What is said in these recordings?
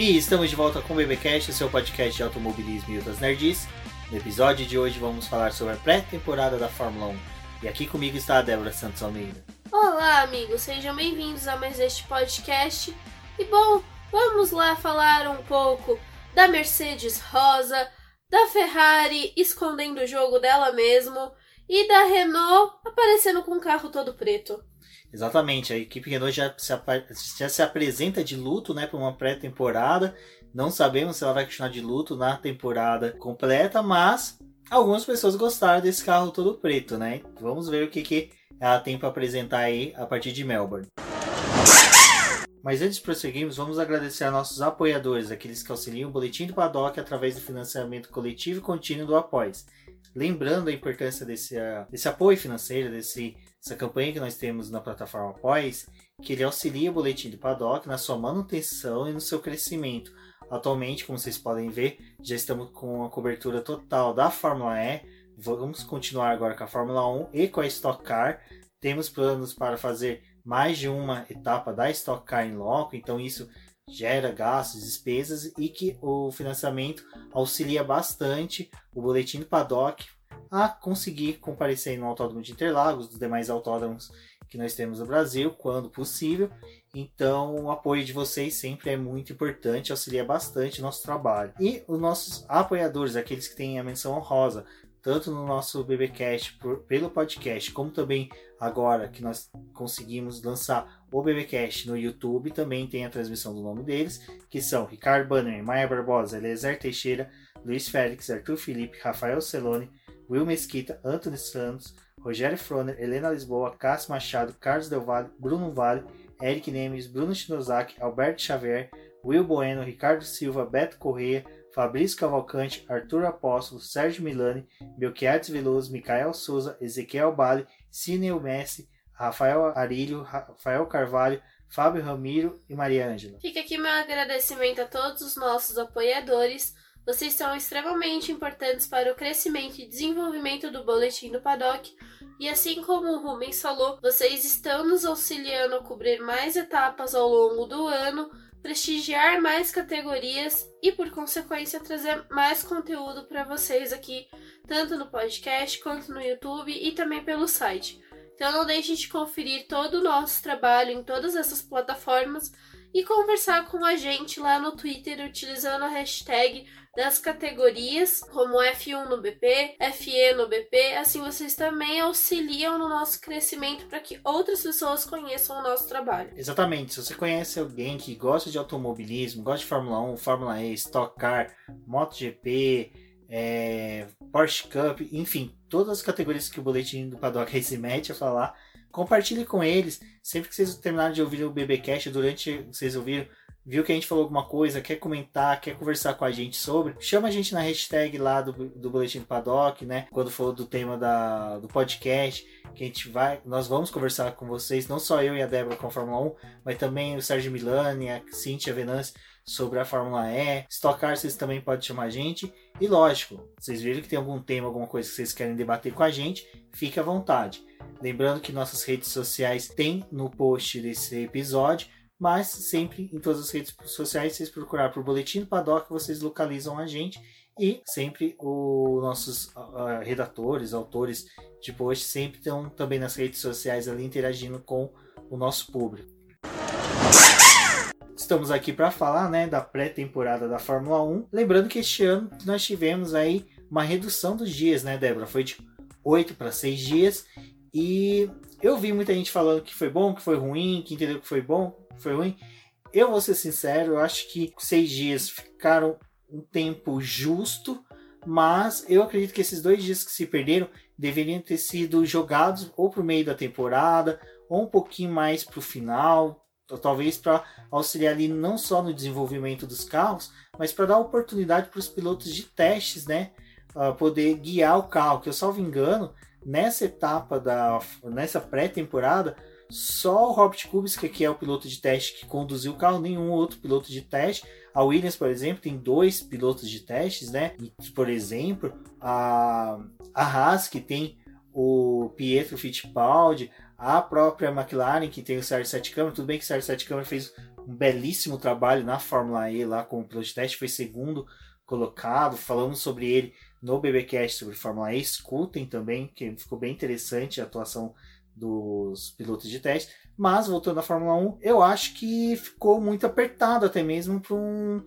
E estamos de volta com o BBcast, o seu podcast de automobilismo e outras nerds. No episódio de hoje vamos falar sobre a pré-temporada da Fórmula 1. E aqui comigo está a Débora Santos Almeida. Olá, amigos, sejam bem-vindos a mais este podcast. E bom, vamos lá falar um pouco da Mercedes Rosa, da Ferrari escondendo o jogo dela mesmo e da Renault aparecendo com um carro todo preto. Exatamente, a equipe Renault já se, já se apresenta de luto né, para uma pré-temporada. Não sabemos se ela vai continuar de luto na temporada completa, mas algumas pessoas gostaram desse carro todo preto, né? Vamos ver o que, que ela tem para apresentar aí a partir de Melbourne. Mas antes de prosseguirmos, vamos agradecer a nossos apoiadores, aqueles que auxiliam o Boletim do Paddock através do financiamento coletivo e contínuo do Após. Lembrando a importância desse, uh, desse apoio financeiro, desse essa campanha que nós temos na plataforma Após, que ele auxilia o boletim do Paddock na sua manutenção e no seu crescimento. Atualmente, como vocês podem ver, já estamos com a cobertura total da Fórmula E. Vamos continuar agora com a Fórmula 1 e com a Stock Car. Temos planos para fazer mais de uma etapa da Stock Car em loco, então isso gera gastos, despesas e que o financiamento auxilia bastante o boletim do Paddock a conseguir comparecer no Autódromo de Interlagos, dos demais autódromos que nós temos no Brasil, quando possível. Então, o apoio de vocês sempre é muito importante, auxilia bastante o nosso trabalho. E os nossos apoiadores, aqueles que têm a menção honrosa, tanto no nosso BBcast por, pelo podcast, como também agora que nós conseguimos lançar o BBcast no YouTube, também tem a transmissão do nome deles, que são Ricardo Banner, Maia Barbosa, Eliezer Teixeira, Luiz Félix, Arthur Felipe, Rafael Celone, Will Mesquita, Anthony Santos, Rogério Froner, Helena Lisboa, Cássio Machado, Carlos Del Valle, Bruno Vale, Eric Nemes, Bruno Shinozaki, Alberto Xavier, Will Bueno, Ricardo Silva, Beto Correia, Fabrício Cavalcante, Arthur Apóstolo, Sérgio Milani, Belchiades Veloso, Micael Souza, Ezequiel Bale, Cineu Messi, Rafael Arilho, Rafael Carvalho, Fábio Ramiro e Maria Ângela. Fica aqui meu agradecimento a todos os nossos apoiadores, vocês são extremamente importantes para o crescimento e desenvolvimento do boletim do Paddock. E assim como o Rubens falou, vocês estão nos auxiliando a cobrir mais etapas ao longo do ano, prestigiar mais categorias e, por consequência, trazer mais conteúdo para vocês aqui, tanto no podcast quanto no YouTube e também pelo site. Então não deixe de conferir todo o nosso trabalho em todas essas plataformas e conversar com a gente lá no Twitter utilizando a hashtag das categorias, como F1 no BP, FE no BP, assim vocês também auxiliam no nosso crescimento para que outras pessoas conheçam o nosso trabalho. Exatamente, se você conhece alguém que gosta de automobilismo, gosta de Fórmula 1, Fórmula E, Stock Car, MotoGP, é, Porsche Cup, enfim, todas as categorias que o boletim do Paddock se mete a falar, compartilhe com eles. Sempre que vocês terminarem de ouvir o BBcast, durante vocês ouviram, viu que a gente falou alguma coisa, quer comentar, quer conversar com a gente sobre, chama a gente na hashtag lá do, do Boletim do Paddock, né? Quando for do tema da, do podcast, que a gente vai, nós vamos conversar com vocês, não só eu e a Débora com a Fórmula 1, mas também o Sérgio Milani, a Cintia Venâncio sobre a Fórmula E. Stock Car vocês também podem chamar a gente. E lógico, vocês viram que tem algum tema, alguma coisa que vocês querem debater com a gente, fique à vontade. Lembrando que nossas redes sociais tem no post desse episódio mas sempre em todas as redes sociais, vocês procurar por Boletim do Paddock, vocês localizam a gente e sempre os nossos uh, redatores, autores de post sempre estão também nas redes sociais ali interagindo com o nosso público. Estamos aqui para falar né, da pré-temporada da Fórmula 1. Lembrando que este ano nós tivemos aí uma redução dos dias, né, Débora? Foi de 8 para 6 dias. E eu vi muita gente falando que foi bom, que foi ruim, que entendeu que foi bom, foi ruim. Eu vou ser sincero, eu acho que seis dias ficaram um tempo justo, mas eu acredito que esses dois dias que se perderam deveriam ter sido jogados ou para o meio da temporada, ou um pouquinho mais para o final, talvez para auxiliar ali não só no desenvolvimento dos carros, mas para dar oportunidade para os pilotos de testes, né? Uh, poder guiar o carro, que eu salvo engano, nessa etapa da nessa pré-temporada, só o Robert Kubica, que é o piloto de teste que conduziu o carro, nenhum outro piloto de teste. A Williams, por exemplo, tem dois pilotos de testes, né? Por exemplo, a, a Haas, que tem o Pietro Fittipaldi, a própria McLaren, que tem o Sérgio Sete Câmara. Tudo bem que o Sérgio Sete Câmara fez um belíssimo trabalho na Fórmula E lá com o piloto de teste, foi segundo colocado. Falamos sobre ele no BBcast sobre Fórmula E. Escutem também, que ficou bem interessante a atuação dos pilotos de teste. Mas, voltando à Fórmula 1, eu acho que ficou muito apertado até mesmo para um,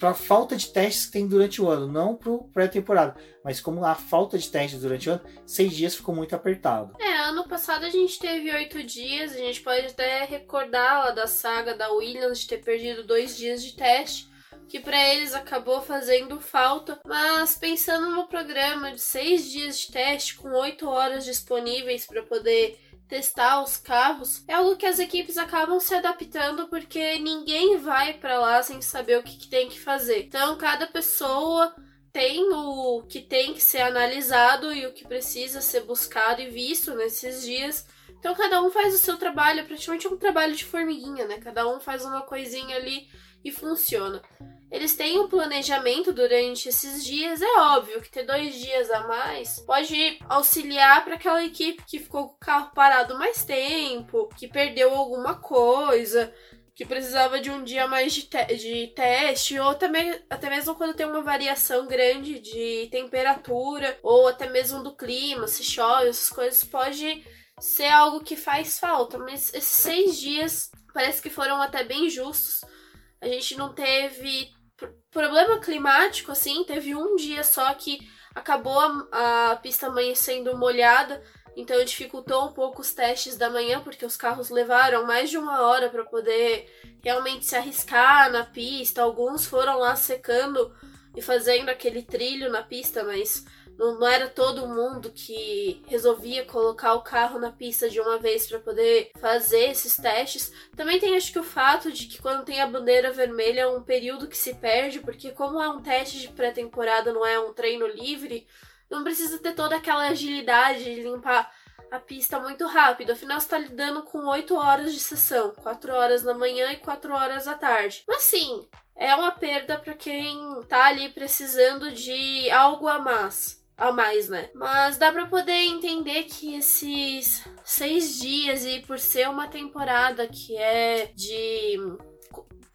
a falta de testes que tem durante o ano. Não para pré-temporada, mas como a falta de testes durante o ano, seis dias ficou muito apertado. É, ano passado a gente teve oito dias. A gente pode até recordar lá da saga da Williams de ter perdido dois dias de teste que para eles acabou fazendo falta, mas pensando no programa de seis dias de teste com oito horas disponíveis para poder testar os carros, é algo que as equipes acabam se adaptando porque ninguém vai para lá sem saber o que, que tem que fazer. Então, cada pessoa tem o que tem que ser analisado e o que precisa ser buscado e visto nesses dias. Então, cada um faz o seu trabalho, praticamente um trabalho de formiguinha, né? Cada um faz uma coisinha ali e funciona. Eles têm um planejamento durante esses dias. É óbvio que ter dois dias a mais pode auxiliar para aquela equipe que ficou com o carro parado mais tempo, que perdeu alguma coisa, que precisava de um dia mais de, te de teste, ou também, até mesmo quando tem uma variação grande de temperatura, ou até mesmo do clima, se chove, essas coisas, pode ser algo que faz falta. Mas esses seis dias parece que foram até bem justos. A gente não teve problema climático, assim, teve um dia só que acabou a, a pista amanhecendo molhada, então dificultou um pouco os testes da manhã, porque os carros levaram mais de uma hora para poder realmente se arriscar na pista. Alguns foram lá secando e fazendo aquele trilho na pista, mas não, não era todo mundo que resolvia colocar o carro na pista de uma vez para poder fazer esses testes. Também tem acho que o fato de que quando tem a bandeira vermelha é um período que se perde, porque como é um teste de pré-temporada, não é um treino livre, não precisa ter toda aquela agilidade de limpar a pista muito rápido. Afinal, está lidando com 8 horas de sessão, 4 horas na manhã e 4 horas à tarde. Mas sim, é uma perda para quem tá ali precisando de algo a mais a mais, né? Mas dá para poder entender que esses seis dias e por ser uma temporada que é de.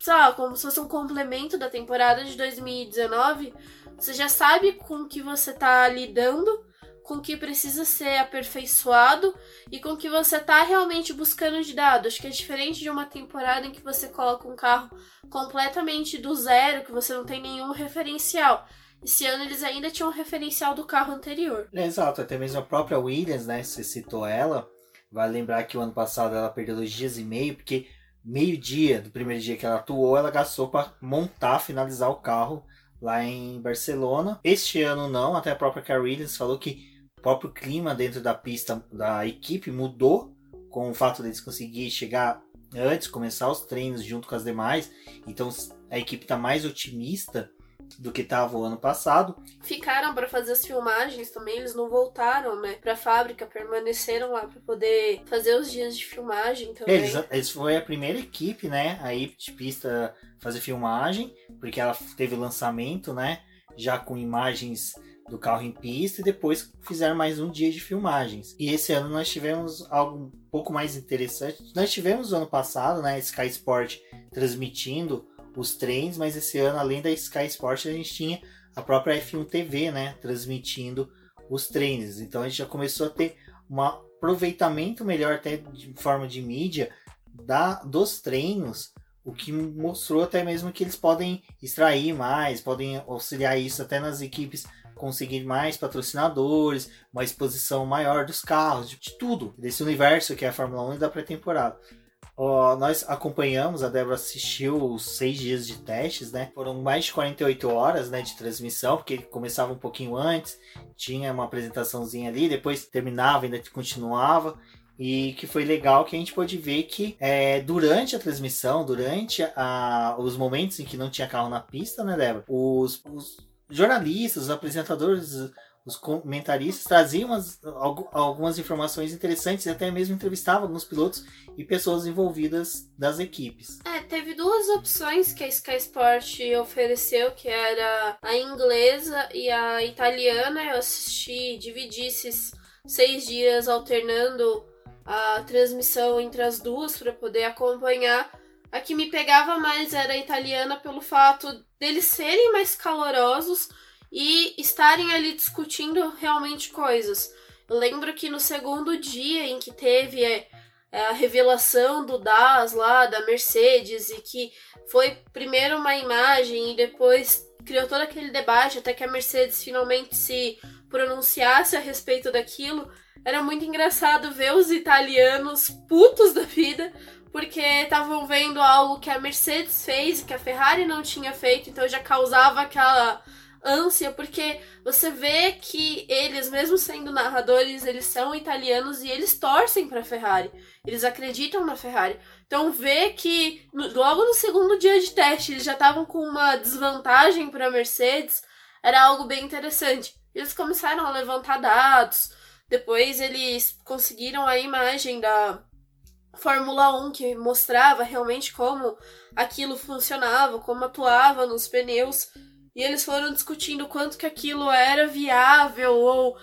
Lá, como se fosse um complemento da temporada de 2019, você já sabe com que você tá lidando, com que precisa ser aperfeiçoado e com que você tá realmente buscando de dados. Acho que é diferente de uma temporada em que você coloca um carro completamente do zero, que você não tem nenhum referencial. Esse ano eles ainda tinham um referencial do carro anterior. Exato, até mesmo a própria Williams, né? Você citou ela. Vai lembrar que o ano passado ela perdeu dois dias e meio, porque meio dia do primeiro dia que ela atuou, ela gastou para montar, finalizar o carro lá em Barcelona. Este ano não, até a própria Carl Williams falou que o próprio clima dentro da pista da equipe mudou com o fato deles conseguir chegar antes, começar os treinos junto com as demais. Então a equipe está mais otimista do que estava o ano passado. Ficaram para fazer as filmagens também, eles não voltaram, né, para a fábrica, permaneceram lá para poder fazer os dias de filmagem também. Eles, eles foi a primeira equipe, né, aí de pista fazer filmagem, porque ela teve lançamento, né, já com imagens do carro em pista e depois fizeram mais um dia de filmagens. E esse ano nós tivemos algo um pouco mais interessante. Nós tivemos o ano passado, né, Sky Sport transmitindo os trens, mas esse ano, além da Sky Sport, a gente tinha a própria F1 TV, né, transmitindo os treinos. Então a gente já começou a ter um aproveitamento melhor até de forma de mídia da, dos treinos, o que mostrou até mesmo que eles podem extrair mais, podem auxiliar isso até nas equipes conseguir mais patrocinadores, uma exposição maior dos carros, de, de tudo, desse universo que é a Fórmula 1 e da pré-temporada. Ó, nós acompanhamos, a Débora assistiu os seis dias de testes, né? Foram mais de 48 horas né, de transmissão, porque começava um pouquinho antes, tinha uma apresentaçãozinha ali, depois terminava, ainda continuava. E que foi legal que a gente pôde ver que é, durante a transmissão, durante a, os momentos em que não tinha carro na pista, né, Débora? Os, os jornalistas, os apresentadores, os comentaristas traziam umas, algumas informações interessantes e até mesmo entrevistavam alguns pilotos e pessoas envolvidas das equipes. É, teve duas opções que a Sky Sport ofereceu, que era a inglesa e a italiana. Eu assisti, dividi esses seis dias alternando a transmissão entre as duas para poder acompanhar. A que me pegava mais era a italiana pelo fato deles serem mais calorosos e estarem ali discutindo realmente coisas. Eu lembro que no segundo dia em que teve é, a revelação do DAS lá, da Mercedes, e que foi primeiro uma imagem e depois criou todo aquele debate até que a Mercedes finalmente se pronunciasse a respeito daquilo. Era muito engraçado ver os italianos putos da vida, porque estavam vendo algo que a Mercedes fez e que a Ferrari não tinha feito, então já causava aquela ânsia, porque você vê que eles, mesmo sendo narradores, eles são italianos e eles torcem para a Ferrari. Eles acreditam na Ferrari. Então ver que logo no segundo dia de teste eles já estavam com uma desvantagem para a Mercedes era algo bem interessante. Eles começaram a levantar dados. Depois eles conseguiram a imagem da Fórmula 1 que mostrava realmente como aquilo funcionava, como atuava nos pneus. E eles foram discutindo quanto que aquilo era viável ou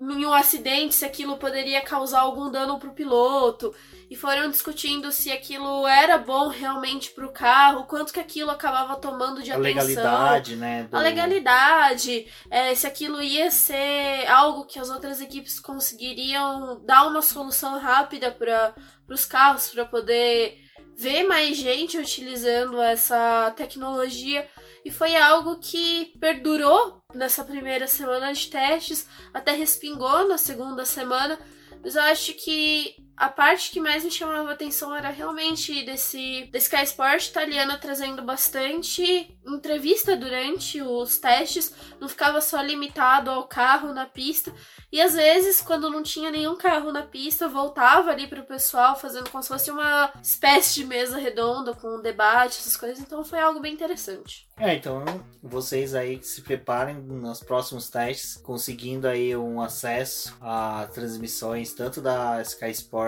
em um acidente se aquilo poderia causar algum dano para o piloto e foram discutindo se aquilo era bom realmente para o carro, quanto que aquilo acabava tomando de a atenção. A legalidade, né? Do... A legalidade, é, se aquilo ia ser algo que as outras equipes conseguiriam dar uma solução rápida para os carros, para poder ver mais gente utilizando essa tecnologia. E foi algo que perdurou nessa primeira semana de testes, até respingou na segunda semana. Mas eu acho que a parte que mais me chamava atenção era realmente desse, desse Sky Sport italiana trazendo bastante entrevista durante os testes, não ficava só limitado ao carro na pista. E às vezes, quando não tinha nenhum carro na pista, voltava ali para o pessoal, fazendo como se fosse uma espécie de mesa redonda com um debate, essas coisas. Então foi algo bem interessante. É, então vocês aí se preparem nos próximos testes, conseguindo aí um acesso a transmissões tanto da Sky Sport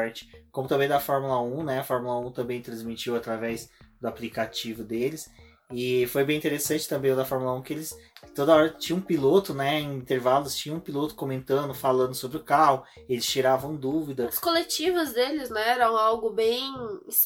como também da Fórmula 1, né? A Fórmula 1 também transmitiu através do aplicativo deles. E foi bem interessante também o da Fórmula 1 que eles toda hora tinha um piloto, né? Em intervalos tinha um piloto comentando, falando sobre o carro, eles tiravam dúvidas. As coletivas deles, né, eram algo bem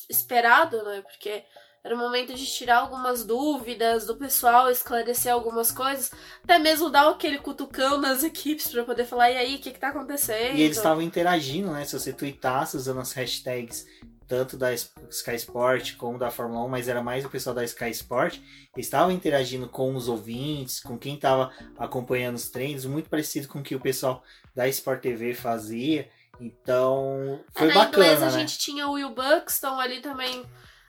esperado, né? Porque era o momento de tirar algumas dúvidas do pessoal, esclarecer algumas coisas, até mesmo dar aquele cutucão nas equipes para poder falar, e aí, o que, que tá acontecendo? E eles estavam interagindo, né? Se você tweetasse usando as hashtags tanto da Sky Sport como da Fórmula 1, mas era mais o pessoal da Sky Sport, estavam interagindo com os ouvintes, com quem estava acompanhando os treinos, muito parecido com o que o pessoal da Sport TV fazia. Então, foi é, na bacana, inglês, né? a gente tinha o Will Buxton ali também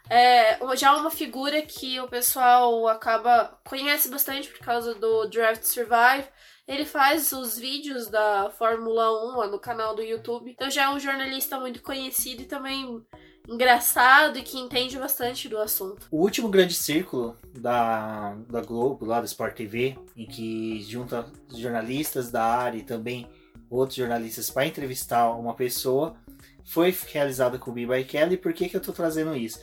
é, já uma figura que o pessoal acaba conhece bastante por causa do Draft Survive. Ele faz os vídeos da Fórmula 1 lá no canal do YouTube. Então já é um jornalista muito conhecido e também engraçado e que entende bastante do assunto. O último grande círculo da, da Globo, lá do Sport TV, em que junta jornalistas da área e também outros jornalistas para entrevistar uma pessoa, foi realizado com o Biba Kelly. Por que, que eu estou trazendo isso?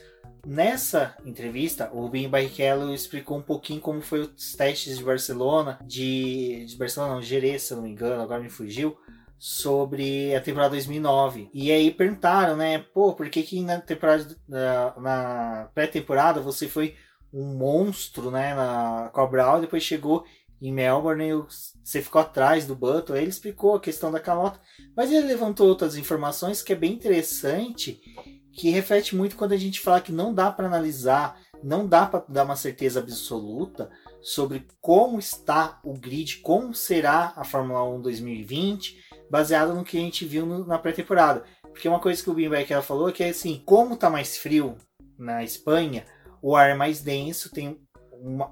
Nessa entrevista, o Ben Barrichello explicou um pouquinho como foi os testes de Barcelona, de, de Barcelona, não, Jerez, se eu não me engano, agora me fugiu, sobre a temporada 2009. E aí perguntaram, né, pô, por que que na temporada na, na pré-temporada você foi um monstro, né, na Cobral, depois chegou em Melbourne e você ficou atrás do Button. Ele explicou a questão da calota, mas ele levantou outras informações que é bem interessante que reflete muito quando a gente fala que não dá para analisar, não dá para dar uma certeza absoluta sobre como está o grid, como será a Fórmula 1 2020, baseado no que a gente viu no, na pré-temporada. Porque uma coisa que o Bimbeck ela falou é que assim, como tá mais frio na Espanha, o ar é mais denso, tem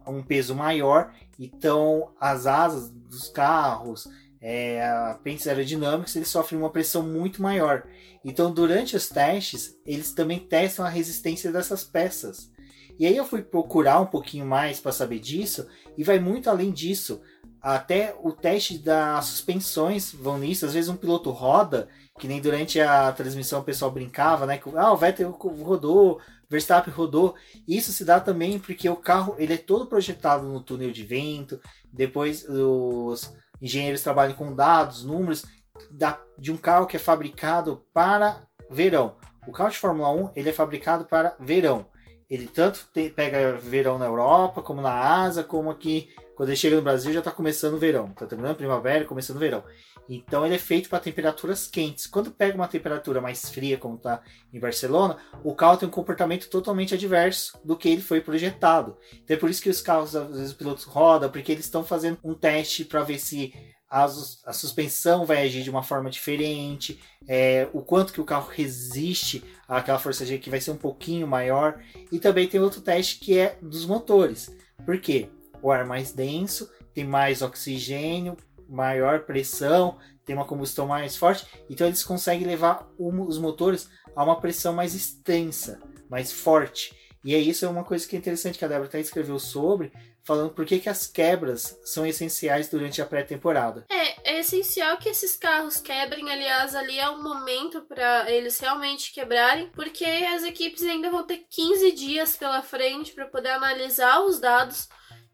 um peso maior, então as asas dos carros, é, pentes aerodinâmicos, eles sofrem uma pressão muito maior. Então, durante os testes, eles também testam a resistência dessas peças. E aí eu fui procurar um pouquinho mais para saber disso, e vai muito além disso. Até o teste das suspensões vão nisso. Às vezes um piloto roda, que nem durante a transmissão o pessoal brincava, né? Que ah, o Vettel rodou, Verstappen rodou. Isso se dá também porque o carro ele é todo projetado no túnel de vento. Depois os engenheiros trabalham com dados, números da, de um carro que é fabricado para verão. O carro de Fórmula 1 ele é fabricado para verão. Ele tanto te, pega verão na Europa, como na Ásia, como aqui, quando ele chega no Brasil já está começando o verão. Está terminando primavera, começando o verão. Então ele é feito para temperaturas quentes. Quando pega uma temperatura mais fria, como está em Barcelona, o carro tem um comportamento totalmente adverso do que ele foi projetado. Então é por isso que os carros, às vezes, os pilotos rodam, porque eles estão fazendo um teste para ver se a, a, suspensão vai agir de uma forma diferente, é, o quanto que o carro resiste àquela força G que vai ser um pouquinho maior. E também tem outro teste que é dos motores. Por quê? O ar mais denso, tem mais oxigênio, maior pressão, tem uma combustão mais forte, então eles conseguem levar os motores a uma pressão mais extensa, mais forte. E é isso é uma coisa que é interessante que a Débora até escreveu sobre, falando por que, que as quebras são essenciais durante a pré-temporada. É, é essencial que esses carros quebrem, aliás, ali é o momento para eles realmente quebrarem, porque as equipes ainda vão ter 15 dias pela frente para poder analisar os dados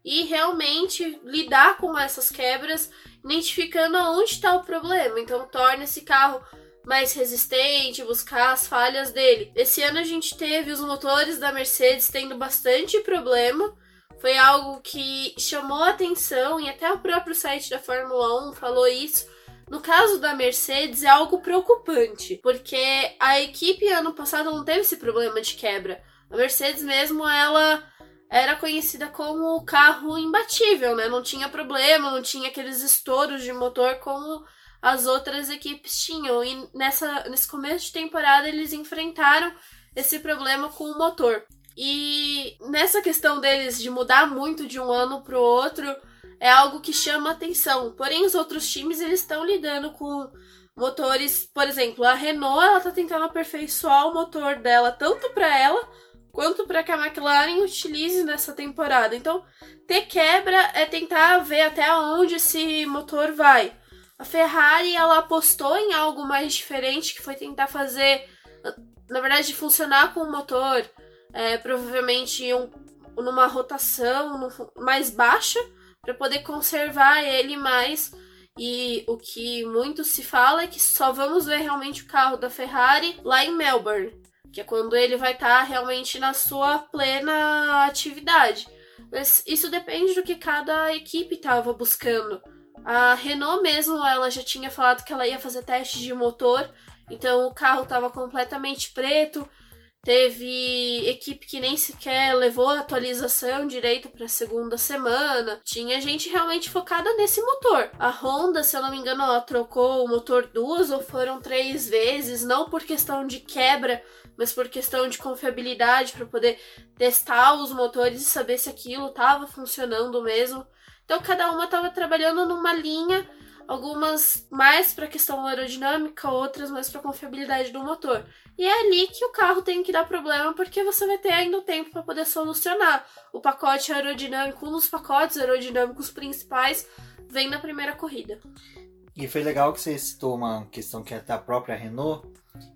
e realmente lidar com essas quebras identificando aonde está o problema. Então, torna esse carro mais resistente, buscar as falhas dele. Esse ano a gente teve os motores da Mercedes tendo bastante problema. Foi algo que chamou atenção e até o próprio site da Fórmula 1 falou isso. No caso da Mercedes é algo preocupante, porque a equipe ano passado não teve esse problema de quebra. A Mercedes mesmo, ela era conhecida como carro imbatível, né? Não tinha problema, não tinha aqueles estouros de motor como as outras equipes tinham. E nessa, nesse começo de temporada eles enfrentaram esse problema com o motor. E nessa questão deles de mudar muito de um ano para o outro é algo que chama atenção. Porém, os outros times eles estão lidando com motores, por exemplo, a Renault ela está tentando aperfeiçoar o motor dela tanto para ela quanto para que a McLaren utilize nessa temporada. Então, ter quebra é tentar ver até onde esse motor vai. A Ferrari ela apostou em algo mais diferente, que foi tentar fazer, na verdade, funcionar com o motor, é, provavelmente um, numa rotação mais baixa, para poder conservar ele mais. E o que muito se fala é que só vamos ver realmente o carro da Ferrari lá em Melbourne que é quando ele vai estar tá realmente na sua plena atividade. Mas isso depende do que cada equipe estava buscando. A Renault mesmo, ela já tinha falado que ela ia fazer teste de motor, então o carro estava completamente preto, Teve equipe que nem sequer levou a atualização direito para a segunda semana. Tinha gente realmente focada nesse motor. A Honda, se eu não me engano, ela trocou o motor duas ou foram três vezes, não por questão de quebra, mas por questão de confiabilidade para poder testar os motores e saber se aquilo estava funcionando mesmo. Então cada uma estava trabalhando numa linha algumas mais para questão aerodinâmica, outras mais para confiabilidade do motor. E é ali que o carro tem que dar problema, porque você vai ter ainda o tempo para poder solucionar. O pacote aerodinâmico, um dos pacotes aerodinâmicos principais, vem na primeira corrida. E foi legal que você citou uma questão que é da própria Renault,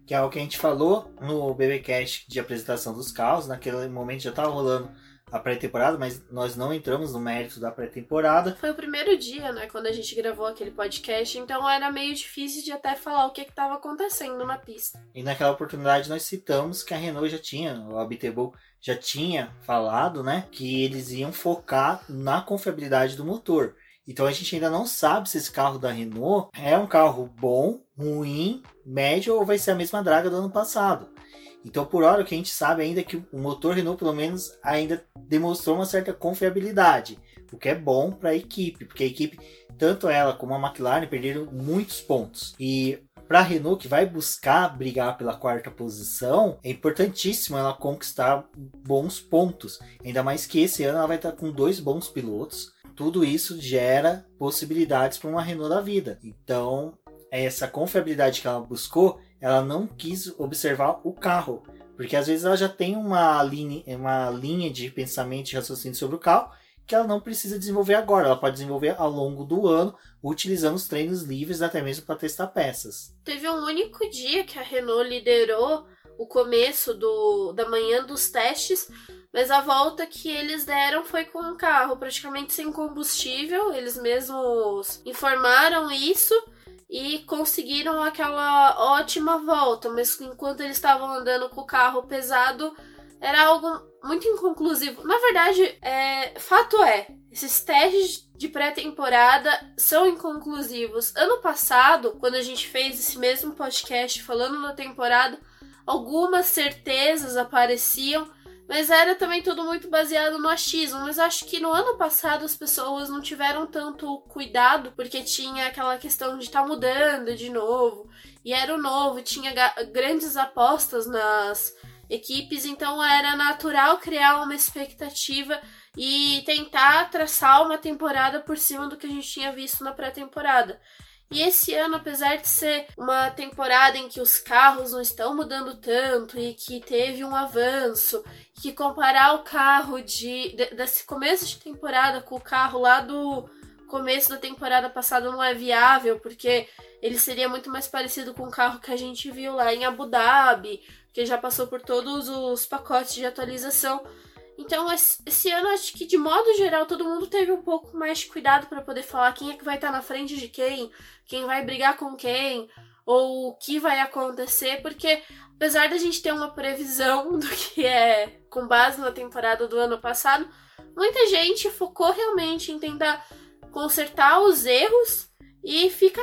que é o que a gente falou no BBcast de apresentação dos carros. Naquele momento já estava rolando a pré-temporada, mas nós não entramos no mérito da pré-temporada. Foi o primeiro dia, né, quando a gente gravou aquele podcast, então era meio difícil de até falar o que estava acontecendo na pista. E naquela oportunidade nós citamos que a Renault já tinha, o Abiteboul já tinha falado, né, que eles iam focar na confiabilidade do motor. Então a gente ainda não sabe se esse carro da Renault é um carro bom, ruim, médio ou vai ser a mesma draga do ano passado. Então, por hora, o que a gente sabe ainda é que o motor Renault, pelo menos, ainda demonstrou uma certa confiabilidade, o que é bom para a equipe, porque a equipe, tanto ela como a McLaren, perderam muitos pontos. E para a Renault, que vai buscar brigar pela quarta posição, é importantíssimo ela conquistar bons pontos. Ainda mais que esse ano ela vai estar com dois bons pilotos. Tudo isso gera possibilidades para uma Renault da vida. Então, essa confiabilidade que ela buscou, ela não quis observar o carro. Porque às vezes ela já tem uma linha, uma linha de pensamento e raciocínio sobre o carro que ela não precisa desenvolver agora. Ela pode desenvolver ao longo do ano, utilizando os treinos livres, até mesmo para testar peças. Teve um único dia que a Renault liderou o começo do, da manhã dos testes, mas a volta que eles deram foi com um carro praticamente sem combustível. Eles mesmos informaram isso e conseguiram aquela ótima volta, mas enquanto eles estavam andando com o carro pesado, era algo muito inconclusivo. Na verdade, é, fato é, esses testes de pré-temporada são inconclusivos. Ano passado, quando a gente fez esse mesmo podcast falando da temporada, algumas certezas apareciam, mas era também tudo muito baseado no achismo. Mas acho que no ano passado as pessoas não tiveram tanto cuidado, porque tinha aquela questão de estar tá mudando de novo, e era o novo, tinha grandes apostas nas equipes, então era natural criar uma expectativa e tentar traçar uma temporada por cima do que a gente tinha visto na pré-temporada. E esse ano, apesar de ser uma temporada em que os carros não estão mudando tanto e que teve um avanço, que comparar o carro de, de desse começo de temporada com o carro lá do começo da temporada passada não é viável, porque ele seria muito mais parecido com o carro que a gente viu lá em Abu Dhabi, que já passou por todos os pacotes de atualização. Então, esse ano, acho que de modo geral, todo mundo teve um pouco mais de cuidado para poder falar quem é que vai estar tá na frente de quem, quem vai brigar com quem, ou o que vai acontecer, porque apesar da gente ter uma previsão do que é com base na temporada do ano passado, muita gente focou realmente em tentar consertar os erros e fica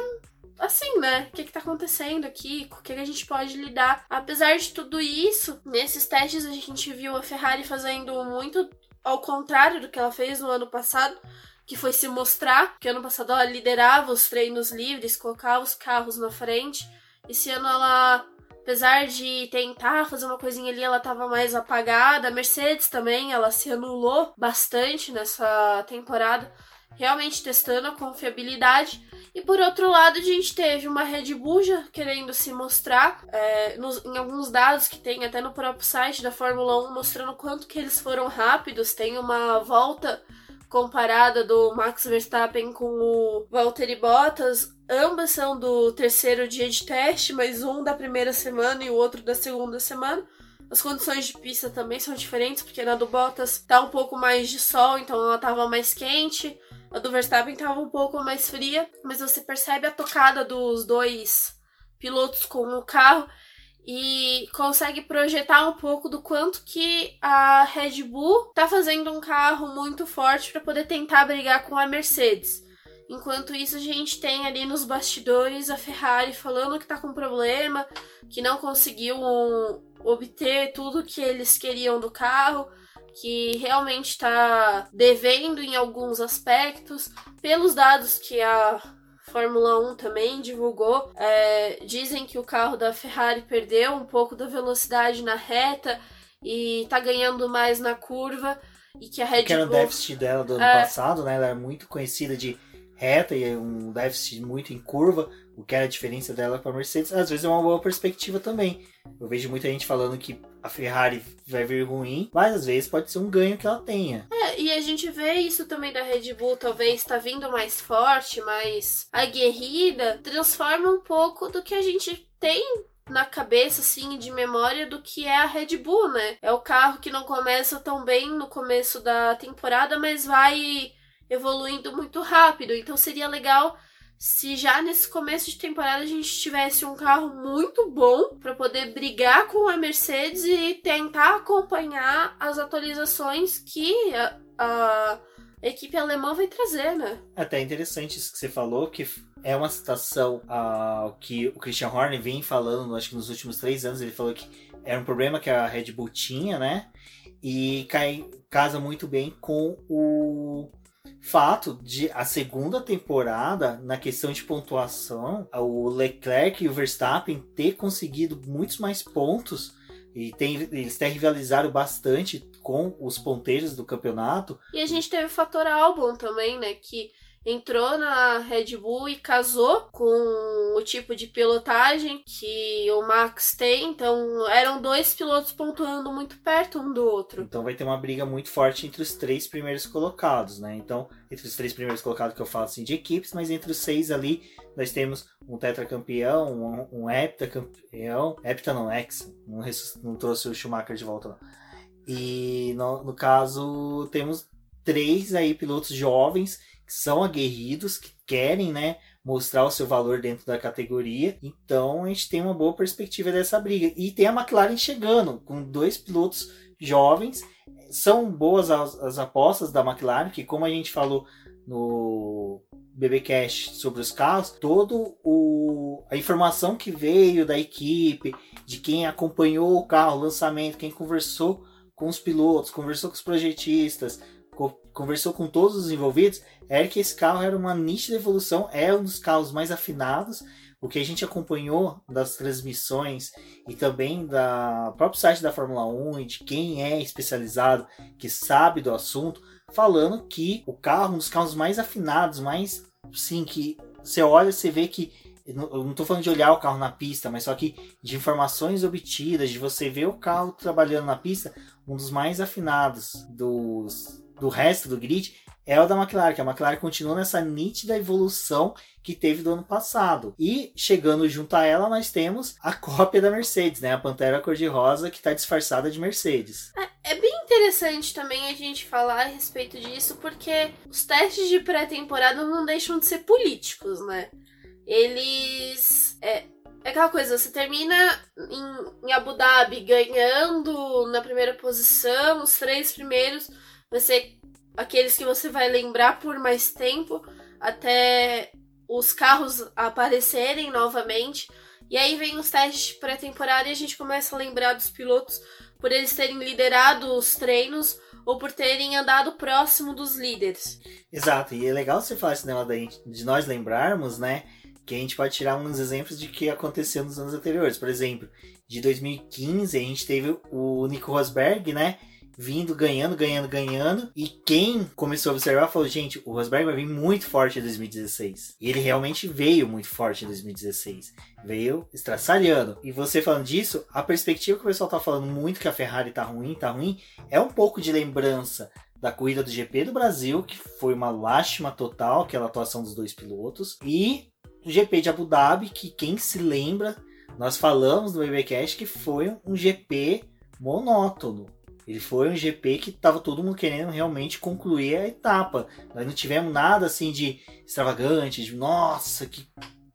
assim, né? O que, que tá acontecendo aqui? Com o que, que a gente pode lidar? Apesar de tudo isso, nesses testes a gente viu a Ferrari fazendo muito ao contrário do que ela fez no ano passado, que foi se mostrar, que ano passado ela liderava os treinos livres, colocava os carros na frente. Esse ano ela, apesar de tentar fazer uma coisinha ali, ela estava mais apagada. A Mercedes também, ela se anulou bastante nessa temporada realmente testando a confiabilidade. E por outro lado, a gente teve uma Red Bull já querendo se mostrar é, nos, em alguns dados que tem até no próprio site da Fórmula 1, mostrando quanto que eles foram rápidos. Tem uma volta comparada do Max Verstappen com o Valtteri Bottas. Ambas são do terceiro dia de teste, mas um da primeira semana e o outro da segunda semana. As condições de pista também são diferentes, porque na do Bottas tá um pouco mais de sol, então ela tava mais quente. A do Verstappen estava um pouco mais fria, mas você percebe a tocada dos dois pilotos com o carro e consegue projetar um pouco do quanto que a Red Bull está fazendo um carro muito forte para poder tentar brigar com a Mercedes. Enquanto isso, a gente tem ali nos bastidores a Ferrari falando que está com problema, que não conseguiu obter tudo que eles queriam do carro que realmente está devendo em alguns aspectos. Pelos dados que a Fórmula 1 também divulgou, é, dizem que o carro da Ferrari perdeu um pouco da velocidade na reta e está ganhando mais na curva. E que a Red que era Bull. o déficit dela do ano é... passado, né? Ela era muito conhecida de reta e um déficit muito em curva, o que era a diferença dela para a Mercedes. Às vezes é uma boa perspectiva também. Eu vejo muita gente falando que a Ferrari vai vir ruim, mas às vezes pode ser um ganho que ela tenha. É, e a gente vê isso também da Red Bull, talvez está vindo mais forte, mais aguerrida, transforma um pouco do que a gente tem na cabeça, assim, de memória do que é a Red Bull, né? É o carro que não começa tão bem no começo da temporada, mas vai evoluindo muito rápido. Então seria legal se já nesse começo de temporada a gente tivesse um carro muito bom para poder brigar com a Mercedes e tentar acompanhar as atualizações que a, a equipe alemã vai trazer, né? Até interessante isso que você falou, que é uma citação ao que o Christian Horner vem falando, acho que nos últimos três anos, ele falou que era um problema que a Red Bull tinha, né? E cai, casa muito bem com o fato de a segunda temporada, na questão de pontuação, o Leclerc e o Verstappen ter conseguido muitos mais pontos e tem, eles até rivalizaram bastante com os ponteiros do campeonato. E a gente teve o fator álbum também, né? Que entrou na Red Bull e casou com o tipo de pilotagem que o Max tem. Então eram dois pilotos pontuando muito perto um do outro. Então vai ter uma briga muito forte entre os três primeiros colocados, né? Então, entre os três primeiros colocados que eu falo assim de equipes, mas entre os seis ali nós temos um tetracampeão, um, um heptacampeão, hepta não, ex, não, não trouxe o Schumacher de volta não. E no, no caso temos três aí pilotos jovens que são aguerridos, que querem, né, mostrar o seu valor dentro da categoria. Então a gente tem uma boa perspectiva dessa briga. E tem a McLaren chegando com dois pilotos jovens. São boas as, as apostas da McLaren, que como a gente falou no BBcast sobre os carros, todo o a informação que veio da equipe, de quem acompanhou o carro, o lançamento, quem conversou com os pilotos, conversou com os projetistas, conversou com todos os envolvidos, é que esse carro era uma nítida evolução, é um dos carros mais afinados. O que a gente acompanhou das transmissões e também da próprio site da Fórmula 1 e de quem é especializado, que sabe do assunto, falando que o carro, um dos carros mais afinados, mais sim, que você olha, você vê que eu não estou falando de olhar o carro na pista, mas só que de informações obtidas, de você ver o carro trabalhando na pista, um dos mais afinados dos, do resto do grid é o da McLaren, que a McLaren continua nessa nítida evolução que teve do ano passado. E chegando junto a ela, nós temos a cópia da Mercedes, né? A Pantera cor-de-rosa que está disfarçada de Mercedes. É, é, bem interessante também a gente falar a respeito disso, porque os testes de pré-temporada não deixam de ser políticos, né? Eles. É, é aquela coisa, você termina em, em Abu Dhabi ganhando na primeira posição, os três primeiros você aqueles que você vai lembrar por mais tempo até os carros aparecerem novamente. E aí vem os testes pré-temporada e a gente começa a lembrar dos pilotos por eles terem liderado os treinos ou por terem andado próximo dos líderes. Exato, e é legal você falar esse negócio de nós lembrarmos, né? Que a gente pode tirar uns exemplos de que aconteceu nos anos anteriores. Por exemplo, de 2015 a gente teve o Nico Rosberg, né? Vindo, ganhando, ganhando, ganhando. E quem começou a observar falou: gente, o Rosberg vai vir muito forte em 2016. E ele realmente veio muito forte em 2016. Veio estraçalhando. E você falando disso, a perspectiva que o pessoal tá falando muito que a Ferrari tá ruim, tá ruim, é um pouco de lembrança da corrida do GP do Brasil, que foi uma lástima total, aquela atuação dos dois pilotos, e o GP de Abu Dhabi, que quem se lembra, nós falamos no BBcast que foi um GP monótono. Ele foi um GP que estava todo mundo querendo realmente concluir a etapa. Nós não tivemos nada assim de extravagante, de nossa, que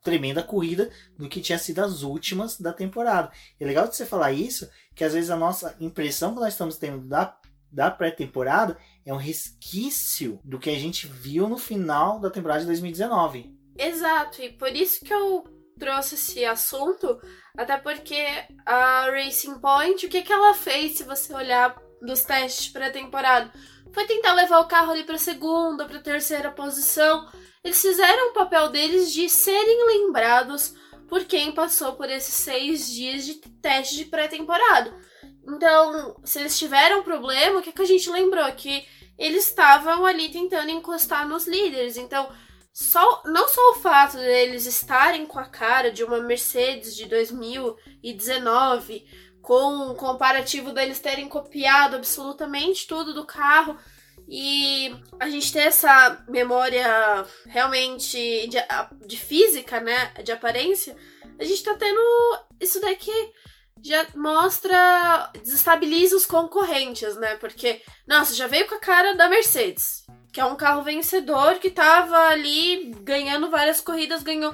tremenda corrida do que tinha sido as últimas da temporada. É legal de você falar isso, que às vezes a nossa impressão que nós estamos tendo da, da pré-temporada é um resquício do que a gente viu no final da temporada de 2019. Exato, e por isso que eu trouxe esse assunto, até porque a Racing Point, o que, que ela fez se você olhar dos testes pré-temporada? Foi tentar levar o carro ali para segunda, para terceira posição. Eles fizeram o papel deles de serem lembrados por quem passou por esses seis dias de teste de pré-temporada. Então, se eles tiveram problema, o que, que a gente lembrou? Que eles estavam ali tentando encostar nos líderes. Então, só, não só o fato deles estarem com a cara de uma Mercedes de 2019, com um comparativo deles terem copiado absolutamente tudo do carro e a gente ter essa memória realmente de, de física, né, de aparência, a gente tá tendo isso daqui já mostra, desestabiliza os concorrentes, né? Porque, nossa, já veio com a cara da Mercedes que é um carro vencedor que tava ali ganhando várias corridas, ganhou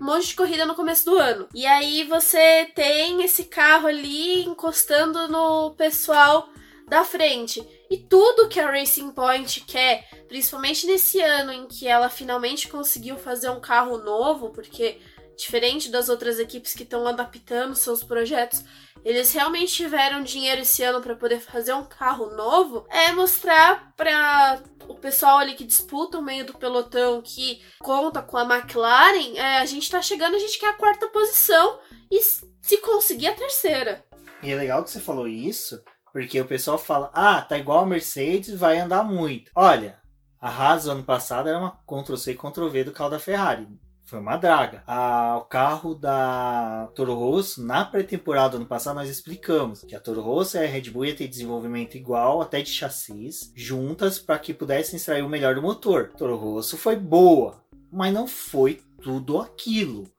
um monte de corrida no começo do ano. E aí você tem esse carro ali encostando no pessoal da frente. E tudo que a Racing Point quer, principalmente nesse ano em que ela finalmente conseguiu fazer um carro novo, porque diferente das outras equipes que estão adaptando seus projetos, eles realmente tiveram dinheiro esse ano para poder fazer um carro novo, é mostrar para o pessoal ali que disputa o meio do pelotão, que conta com a McLaren, é, a gente tá chegando, a gente quer a quarta posição e se conseguir a terceira. E é legal que você falou isso, porque o pessoal fala, ah, tá igual a Mercedes, vai andar muito. Olha, a Haas ano passado era uma Ctrl-C e Ctrl-V do carro da Ferrari. Foi uma draga. A, o carro da Toro Rosso, na pré-temporada do ano passado, nós explicamos que a Toro Rosso e a Red Bull ia ter desenvolvimento igual, até de chassis, juntas para que pudessem extrair o melhor do motor. Toro Rosso foi boa, mas não foi tudo aquilo.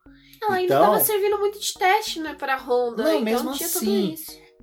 Não, ainda estava então, servindo muito de teste, né, para Honda. Não, então mesmo assim,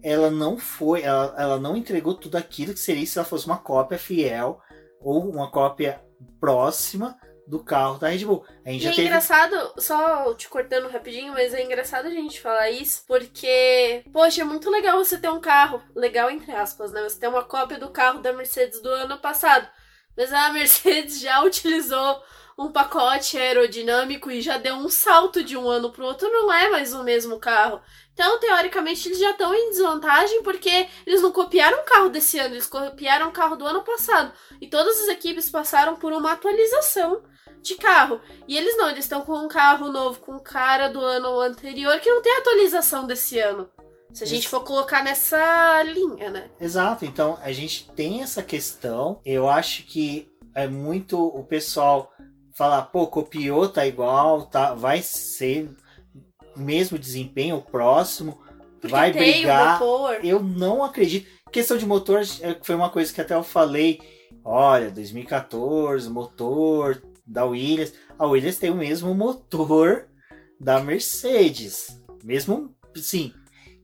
ela não foi, ela, ela não entregou tudo aquilo que seria se ela fosse uma cópia fiel ou uma cópia próxima do carro da Red Bull. A gente e já é teve... engraçado, só te cortando rapidinho, mas é engraçado a gente falar isso, porque, poxa, é muito legal você ter um carro, legal entre aspas, né? Você ter uma cópia do carro da Mercedes do ano passado. Mas a Mercedes já utilizou um pacote aerodinâmico e já deu um salto de um ano para o outro, não é mais o mesmo carro. Então, teoricamente, eles já estão em desvantagem porque eles não copiaram o carro desse ano, eles copiaram o carro do ano passado. E todas as equipes passaram por uma atualização de carro. E eles não, eles estão com um carro novo, com cara do ano anterior, que não tem atualização desse ano. Se a gente for colocar nessa linha, né? Exato, então a gente tem essa questão. Eu acho que é muito o pessoal falar, pô, copiou, tá igual, tá, vai ser mesmo desempenho próximo, Porque vai brigar. Eu não acredito. Questão de motor é, foi uma coisa que até eu falei. Olha, 2014, motor da Williams. A Williams tem o mesmo motor da Mercedes. Mesmo, sim,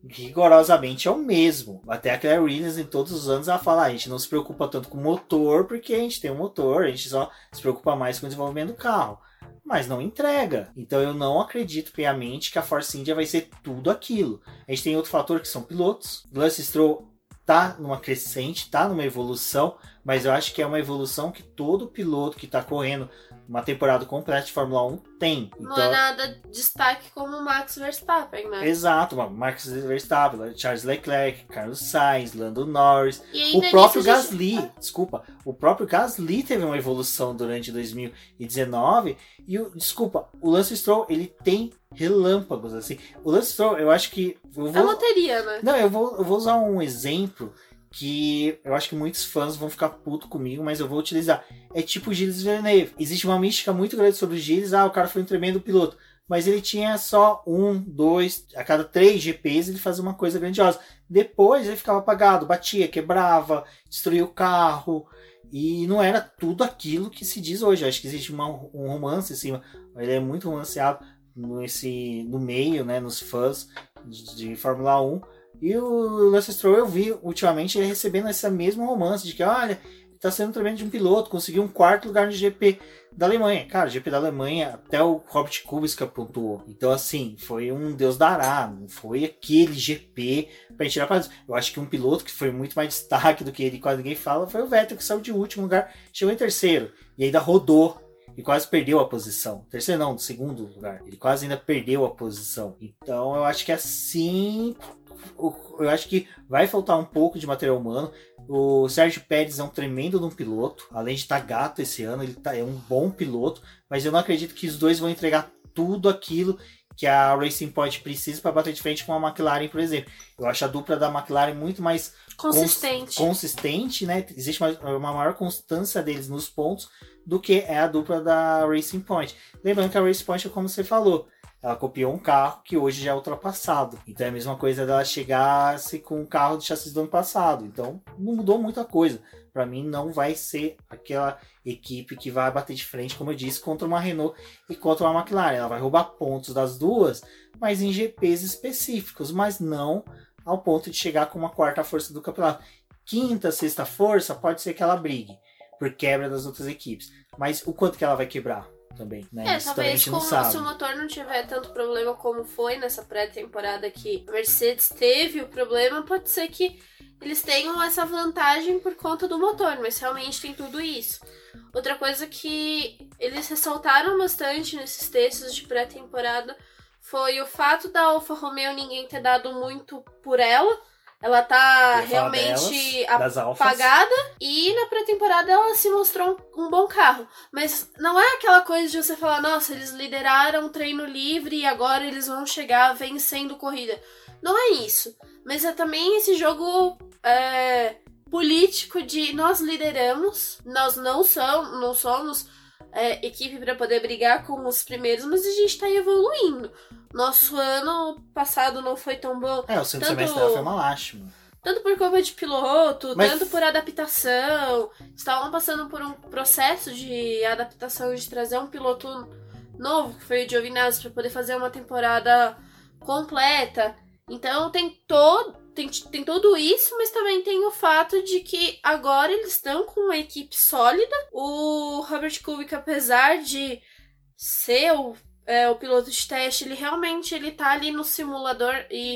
rigorosamente é o mesmo. Até a Claire Williams em todos os anos ela fala, ah, a gente não se preocupa tanto com o motor porque a gente tem um motor, a gente só se preocupa mais com o desenvolvimento do carro. Mas não entrega. Então eu não acredito piamente que a Force India vai ser tudo aquilo. A gente tem outro fator que são pilotos. Lance Stroll tá numa crescente, tá numa evolução, mas eu acho que é uma evolução que todo piloto que tá correndo uma temporada completa de Fórmula 1 tem. Então, não é nada destaque como Max Verstappen, né? Exato, Max Verstappen, Charles Leclerc, Carlos Sainz, Lando Norris, o próprio Gasly, gente... desculpa, o próprio Gasly teve uma evolução durante 2019 e o, desculpa, o Lance Stroll, ele tem relâmpagos assim. O Lance Stroll, eu acho que eu vou... É loteria, né? Não, eu vou, eu vou usar um exemplo que eu acho que muitos fãs vão ficar puto comigo, mas eu vou utilizar. É tipo o Gilles Villeneuve. Existe uma mística muito grande sobre o Gilles. Ah, o cara foi um tremendo piloto. Mas ele tinha só um, dois, a cada três GPs ele fazia uma coisa grandiosa. Depois ele ficava apagado, batia, quebrava, destruía o carro. E não era tudo aquilo que se diz hoje. Eu acho que existe uma, um romance em cima. Ele é muito romanceado nesse, no meio, né, nos fãs de, Fórmula 1 e o Lance Stroll eu vi ultimamente ele recebendo esse mesmo romance de que, olha, está sendo tremendo de um piloto, conseguiu um quarto lugar no GP da Alemanha. Cara, GP da Alemanha, até o Robert Kubica pontuou. Então, assim, foi um Deus dará, não foi aquele GP para tirar para Eu acho que um piloto que foi muito mais destaque do que ele, quase ninguém fala, foi o Vettel, que saiu de último lugar, chegou em terceiro e ainda rodou e quase perdeu a posição. Terceiro não, segundo lugar. Ele quase ainda perdeu a posição. Então eu acho que assim eu acho que vai faltar um pouco de material humano. O Sérgio Pérez é um tremendo de um piloto, além de estar tá gato esse ano, ele tá, é um bom piloto, mas eu não acredito que os dois vão entregar tudo aquilo que a Racing Point precisa para bater de frente com a McLaren, por exemplo. Eu acho a dupla da McLaren muito mais consistente, cons consistente né? Existe uma, uma maior constância deles nos pontos do que é a dupla da Racing Point. Lembrando que a Racing Point, como você falou, ela copiou um carro que hoje já é ultrapassado. Então é a mesma coisa dela chegasse com um carro de chassi do ano passado. Então não mudou muita coisa. Para mim não vai ser aquela equipe que vai bater de frente, como eu disse, contra uma Renault e contra uma McLaren. Ela vai roubar pontos das duas, mas em GPs específicos, mas não ao ponto de chegar com uma quarta força do campeonato. Quinta, sexta força, pode ser que ela brigue por quebra das outras equipes. Mas o quanto que ela vai quebrar? também, né? É, Isso talvez com, se o motor não tiver tanto problema como foi nessa pré-temporada que a Mercedes teve o problema, pode ser que eles tenham essa vantagem por conta do motor, mas realmente tem tudo isso. Outra coisa que eles ressaltaram bastante nesses textos de pré-temporada foi o fato da Alfa Romeo ninguém ter dado muito por ela. Ela tá realmente delas, apagada e na pré-temporada ela se mostrou um, um, bom carro. Mas não é aquela coisa de você falar, nossa, eles lideraram o treino livre e agora eles vão chegar vencendo corrida. Não é isso. Mas é também esse jogo é, político de nós lideramos, nós não somos, não somos é, equipe para poder brigar com os primeiros, mas a gente tá evoluindo. Nosso ano passado não foi tão bom. É, o segundo tanto... semestre foi uma lástima. Tanto por culpa de piloto, mas... tanto por adaptação. Estavam passando por um processo de adaptação de trazer um piloto novo, que foi o Giovinazzi, para poder fazer uma temporada completa. Então tem todo, tem, tem tudo isso, mas também tem o fato de que agora eles estão com uma equipe sólida. O Robert Kubica, apesar de ser o, é, o piloto de teste, ele realmente ele tá ali no simulador e